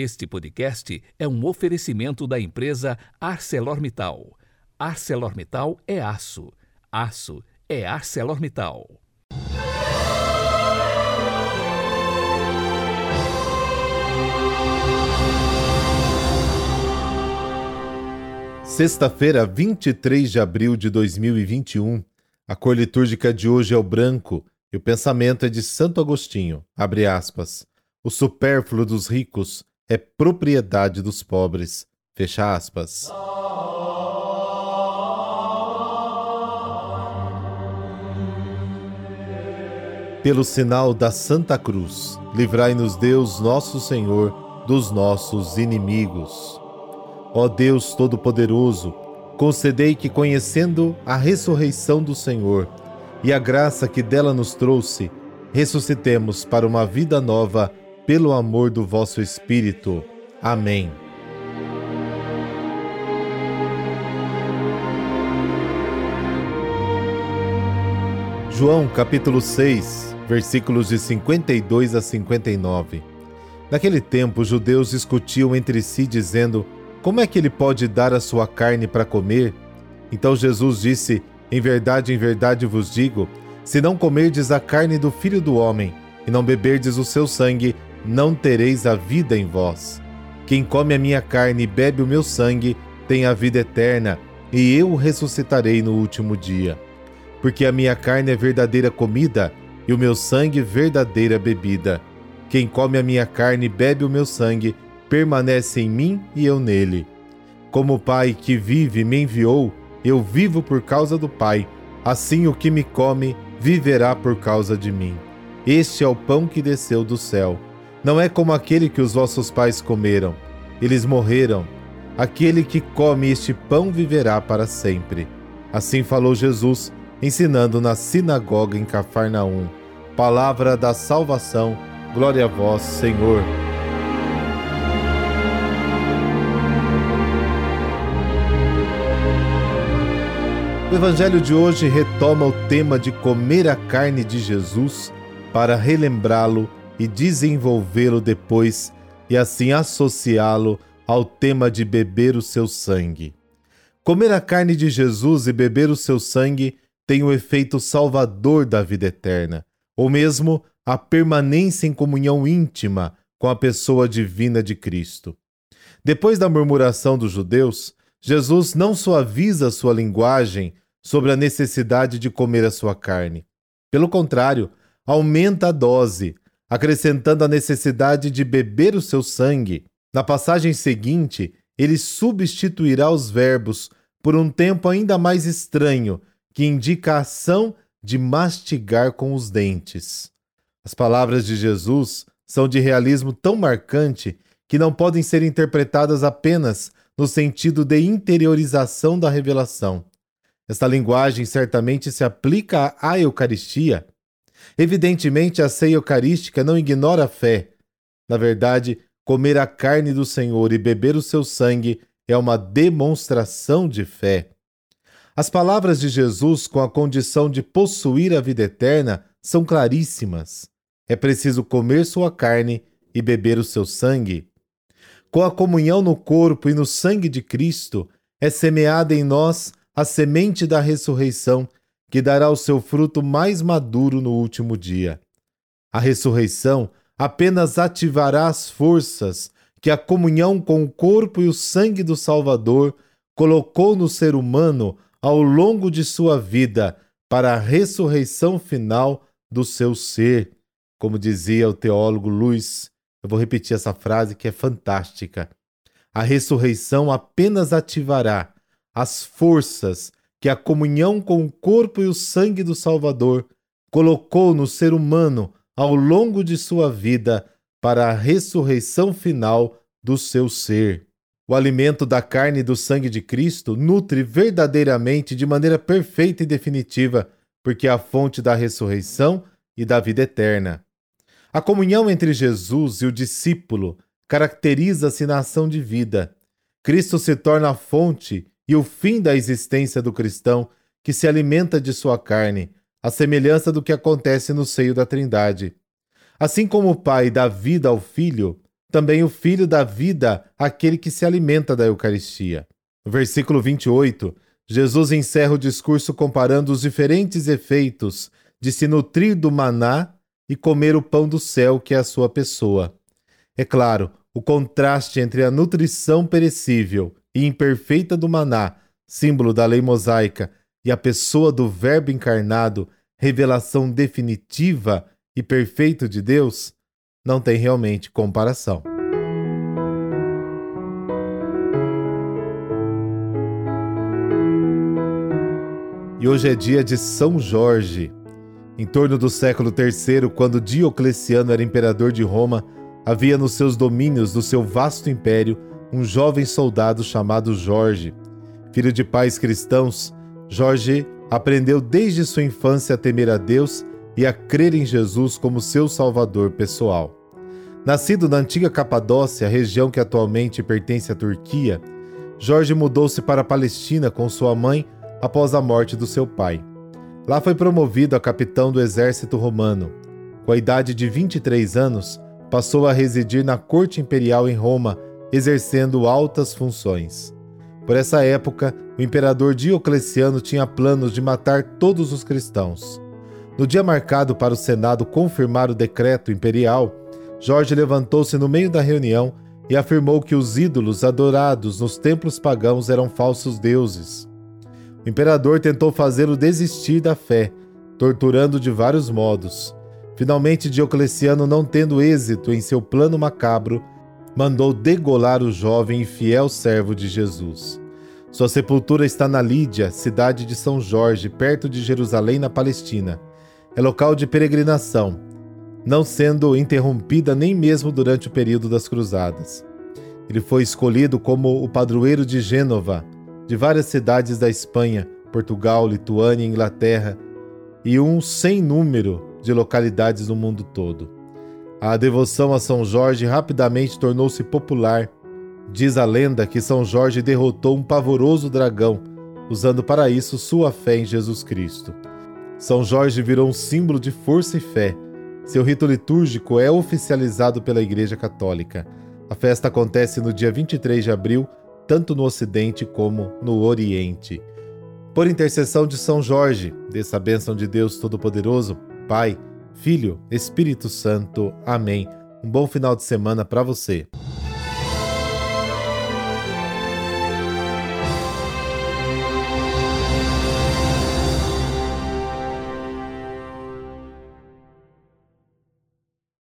Este podcast é um oferecimento da empresa ArcelorMittal. ArcelorMittal é aço. Aço é ArcelorMittal. Sexta-feira, 23 de abril de 2021. A cor litúrgica de hoje é o branco e o pensamento é de Santo Agostinho. Abre aspas. O supérfluo dos ricos é propriedade dos pobres. Fecha aspas. Pelo sinal da Santa Cruz, livrai-nos Deus, nosso Senhor, dos nossos inimigos. Ó Deus Todo-Poderoso, concedei que, conhecendo a ressurreição do Senhor e a graça que dela nos trouxe, ressuscitemos para uma vida nova pelo amor do vosso Espírito. Amém. João capítulo 6, versículos de 52 a 59. Naquele tempo, os judeus discutiam entre si, dizendo: Como é que ele pode dar a sua carne para comer? Então Jesus disse: Em verdade, em verdade vos digo: se não comerdes a carne do filho do homem e não beberdes o seu sangue, não tereis a vida em vós. Quem come a minha carne e bebe o meu sangue tem a vida eterna, e eu o ressuscitarei no último dia. Porque a minha carne é verdadeira comida e o meu sangue verdadeira bebida. Quem come a minha carne e bebe o meu sangue permanece em mim e eu nele. Como o Pai que vive me enviou, eu vivo por causa do Pai. Assim o que me come viverá por causa de mim. Este é o pão que desceu do céu não é como aquele que os vossos pais comeram. Eles morreram. Aquele que come este pão viverá para sempre. Assim falou Jesus, ensinando na sinagoga em Cafarnaum. Palavra da salvação. Glória a vós, Senhor. O Evangelho de hoje retoma o tema de comer a carne de Jesus para relembrá-lo e desenvolvê-lo depois e assim associá-lo ao tema de beber o seu sangue. Comer a carne de Jesus e beber o seu sangue tem o efeito salvador da vida eterna, ou mesmo a permanência em comunhão íntima com a pessoa divina de Cristo. Depois da murmuração dos judeus, Jesus não suaviza sua linguagem sobre a necessidade de comer a sua carne. Pelo contrário, aumenta a dose, acrescentando a necessidade de beber o seu sangue. Na passagem seguinte, ele substituirá os verbos por um tempo ainda mais estranho, que indica a ação de mastigar com os dentes. As palavras de Jesus são de realismo tão marcante que não podem ser interpretadas apenas no sentido de interiorização da revelação. Esta linguagem certamente se aplica à Eucaristia, Evidentemente, a ceia eucarística não ignora a fé. Na verdade, comer a carne do Senhor e beber o seu sangue é uma demonstração de fé. As palavras de Jesus com a condição de possuir a vida eterna são claríssimas. É preciso comer sua carne e beber o seu sangue. Com a comunhão no corpo e no sangue de Cristo, é semeada em nós a semente da ressurreição que dará o seu fruto mais maduro no último dia. A ressurreição apenas ativará as forças que a comunhão com o corpo e o sangue do Salvador colocou no ser humano ao longo de sua vida para a ressurreição final do seu ser. Como dizia o teólogo Luiz, eu vou repetir essa frase que é fantástica. A ressurreição apenas ativará as forças que a comunhão com o corpo e o sangue do Salvador colocou no ser humano ao longo de sua vida para a ressurreição final do seu ser. O alimento da carne e do sangue de Cristo nutre verdadeiramente de maneira perfeita e definitiva, porque é a fonte da ressurreição e da vida eterna. A comunhão entre Jesus e o discípulo caracteriza-se na ação de vida. Cristo se torna a fonte e o fim da existência do cristão que se alimenta de sua carne, à semelhança do que acontece no seio da Trindade. Assim como o Pai dá vida ao Filho, também o Filho dá vida àquele que se alimenta da Eucaristia. No versículo 28, Jesus encerra o discurso comparando os diferentes efeitos de se nutrir do maná e comer o pão do céu, que é a sua pessoa. É claro, o contraste entre a nutrição perecível e imperfeita do maná, símbolo da lei mosaica, e a pessoa do Verbo encarnado, revelação definitiva e perfeita de Deus, não tem realmente comparação. E hoje é dia de São Jorge. Em torno do século III, quando Diocleciano era imperador de Roma, havia nos seus domínios do seu vasto império um jovem soldado chamado Jorge. Filho de pais cristãos, Jorge aprendeu desde sua infância a temer a Deus e a crer em Jesus como seu salvador pessoal. Nascido na antiga Capadócia, região que atualmente pertence à Turquia, Jorge mudou-se para a Palestina com sua mãe após a morte do seu pai. Lá foi promovido a capitão do exército romano. Com a idade de 23 anos, passou a residir na corte imperial em Roma, exercendo altas funções. Por essa época, o imperador Diocleciano tinha planos de matar todos os cristãos. No dia marcado para o Senado confirmar o decreto imperial, Jorge levantou-se no meio da reunião e afirmou que os ídolos adorados nos templos pagãos eram falsos deuses. O imperador tentou fazê-lo desistir da fé, torturando de vários modos. Finalmente, Diocleciano, não tendo êxito em seu plano macabro, mandou degolar o jovem e fiel servo de Jesus. Sua sepultura está na Lídia, cidade de São Jorge, perto de Jerusalém, na Palestina. É local de peregrinação não sendo interrompida nem mesmo durante o período das Cruzadas. Ele foi escolhido como o padroeiro de Gênova, de várias cidades da Espanha, Portugal, Lituânia Inglaterra, e um sem número de localidades no mundo todo. A devoção a São Jorge rapidamente tornou-se popular. Diz a lenda que São Jorge derrotou um pavoroso dragão, usando para isso sua fé em Jesus Cristo. São Jorge virou um símbolo de força e fé seu rito litúrgico é oficializado pela Igreja Católica. A festa acontece no dia 23 de abril, tanto no Ocidente como no Oriente. Por intercessão de São Jorge, dessa bênção de Deus Todo-Poderoso, Pai, Filho, Espírito Santo. Amém. Um bom final de semana para você.